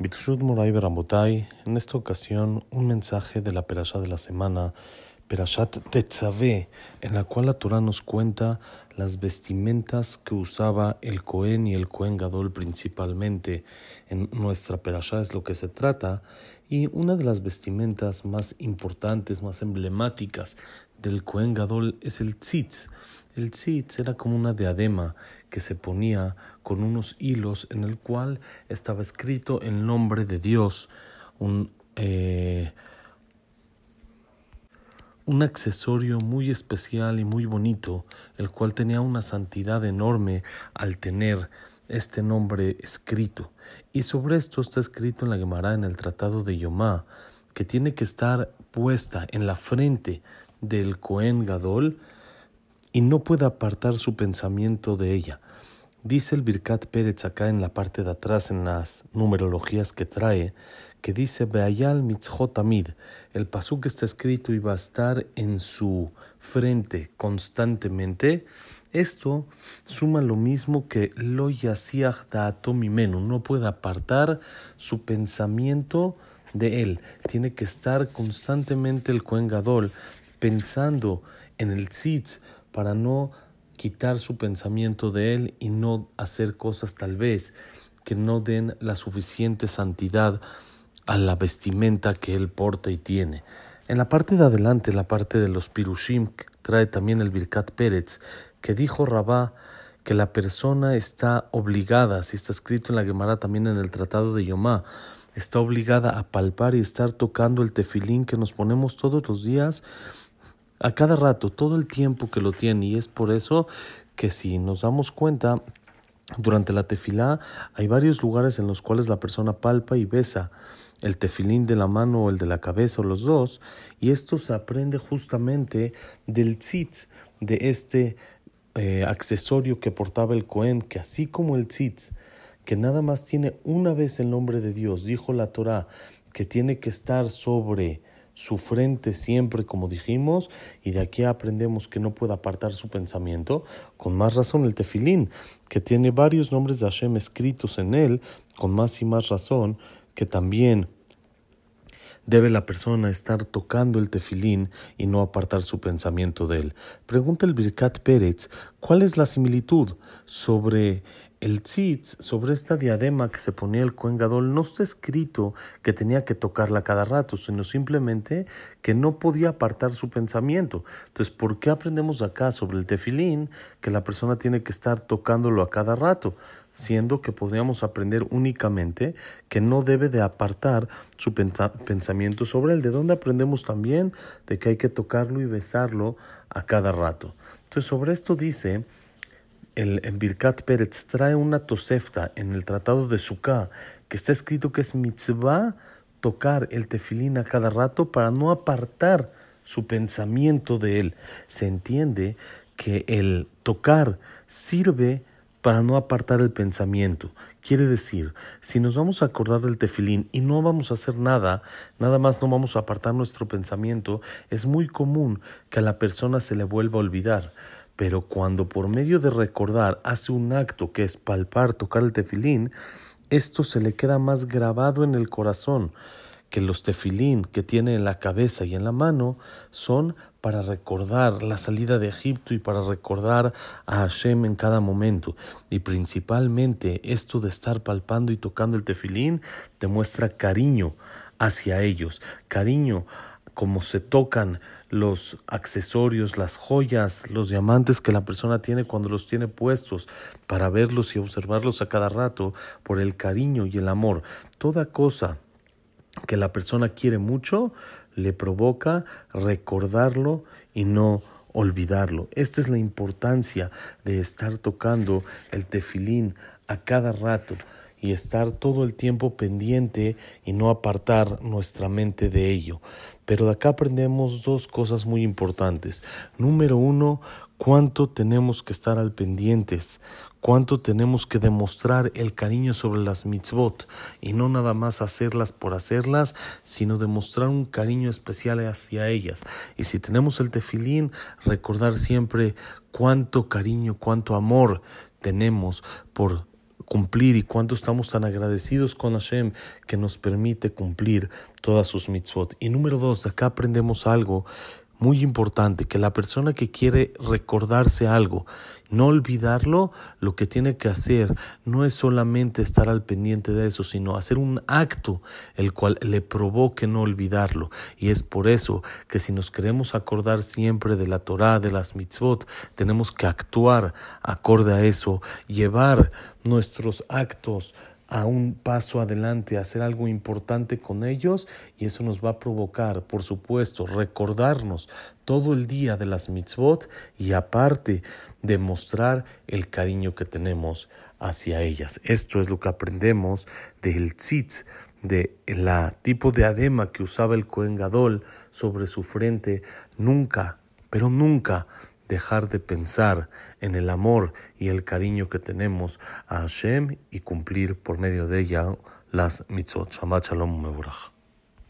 Bitshut Moray Beramotay, en esta ocasión un mensaje de la Perashá de la semana, Perashat Tetzaveh, en la cual la Torah nos cuenta las vestimentas que usaba el Cohen y el Cohen Gadol principalmente. En nuestra Perashá es lo que se trata, y una de las vestimentas más importantes, más emblemáticas del Cohen Gadol es el tzitz. El tzitz era como una diadema que se ponía con unos hilos en el cual estaba escrito el nombre de Dios, un, eh, un accesorio muy especial y muy bonito, el cual tenía una santidad enorme al tener este nombre escrito. Y sobre esto está escrito en la Gemara en el Tratado de Yomá, que tiene que estar puesta en la frente del Cohen Gadol y no puede apartar su pensamiento de ella. Dice el Birkat Pérez acá en la parte de atrás, en las numerologías que trae, que dice Beayal Mitzhotamid. El pasú que está escrito y va a estar en su frente constantemente. Esto suma lo mismo que lo yasiach mimenu. No puede apartar su pensamiento de él. Tiene que estar constantemente el Kohen Gadol pensando en el tzitz para no quitar su pensamiento de él y no hacer cosas tal vez que no den la suficiente santidad a la vestimenta que él porta y tiene. En la parte de adelante, la parte de los pirushim, trae también el Birkat Pérez, que dijo Rabá que la persona está obligada, si está escrito en la Gemara también en el Tratado de Yomá, está obligada a palpar y estar tocando el tefilín que nos ponemos todos los días a cada rato, todo el tiempo que lo tiene. Y es por eso que si nos damos cuenta, durante la tefilá hay varios lugares en los cuales la persona palpa y besa el tefilín de la mano o el de la cabeza o los dos, y esto se aprende justamente del tzitz, de este eh, accesorio que portaba el Cohen, que así como el tzitz, que nada más tiene una vez el nombre de Dios, dijo la Torah, que tiene que estar sobre su frente siempre, como dijimos, y de aquí aprendemos que no puede apartar su pensamiento. Con más razón el tefilín, que tiene varios nombres de Hashem escritos en él, con más y más razón que también debe la persona estar tocando el tefilín y no apartar su pensamiento de él. Pregunta el Birkat Pérez, ¿cuál es la similitud sobre el tzitz, sobre esta diadema que se ponía el Kohen Gadol, no está escrito que tenía que tocarla cada rato, sino simplemente que no podía apartar su pensamiento. Entonces, ¿por qué aprendemos acá sobre el tefilín que la persona tiene que estar tocándolo a cada rato? siendo que podríamos aprender únicamente que no debe de apartar su pensamiento sobre él. ¿De dónde aprendemos también? De que hay que tocarlo y besarlo a cada rato. Entonces, sobre esto dice el, en Birkat Pérez trae una tosefta en el Tratado de Sukkah que está escrito que es mitzvah tocar el tefilín a cada rato para no apartar su pensamiento de él. Se entiende que el tocar sirve para no apartar el pensamiento. Quiere decir, si nos vamos a acordar del tefilín y no vamos a hacer nada, nada más no vamos a apartar nuestro pensamiento, es muy común que a la persona se le vuelva a olvidar. Pero cuando por medio de recordar hace un acto que es palpar, tocar el tefilín, esto se le queda más grabado en el corazón que los tefilín que tiene en la cabeza y en la mano son para recordar la salida de Egipto y para recordar a Hashem en cada momento. Y principalmente esto de estar palpando y tocando el tefilín demuestra cariño hacia ellos, cariño como se tocan los accesorios, las joyas, los diamantes que la persona tiene cuando los tiene puestos para verlos y observarlos a cada rato por el cariño y el amor. Toda cosa que la persona quiere mucho le provoca recordarlo y no olvidarlo. Esta es la importancia de estar tocando el tefilín a cada rato y estar todo el tiempo pendiente y no apartar nuestra mente de ello. Pero de acá aprendemos dos cosas muy importantes. Número uno, cuánto tenemos que estar al pendientes, cuánto tenemos que demostrar el cariño sobre las mitzvot y no nada más hacerlas por hacerlas, sino demostrar un cariño especial hacia ellas. Y si tenemos el tefilín, recordar siempre cuánto cariño, cuánto amor tenemos por cumplir y cuánto estamos tan agradecidos con Hashem que nos permite cumplir todas sus mitzvot. Y número dos, acá aprendemos algo muy importante, que la persona que quiere recordarse algo, no olvidarlo, lo que tiene que hacer no es solamente estar al pendiente de eso, sino hacer un acto el cual le provoque no olvidarlo. Y es por eso que si nos queremos acordar siempre de la Torah, de las mitzvot, tenemos que actuar acorde a eso, llevar nuestros actos a un paso adelante, a hacer algo importante con ellos y eso nos va a provocar, por supuesto, recordarnos todo el día de las mitzvot y aparte demostrar el cariño que tenemos hacia ellas. Esto es lo que aprendemos del tzitz, de la tipo de adema que usaba el Kohen Gadol sobre su frente, nunca, pero nunca dejar de pensar en el amor y el cariño que tenemos a Hashem y cumplir por medio de ella las mitzvot. Shalom.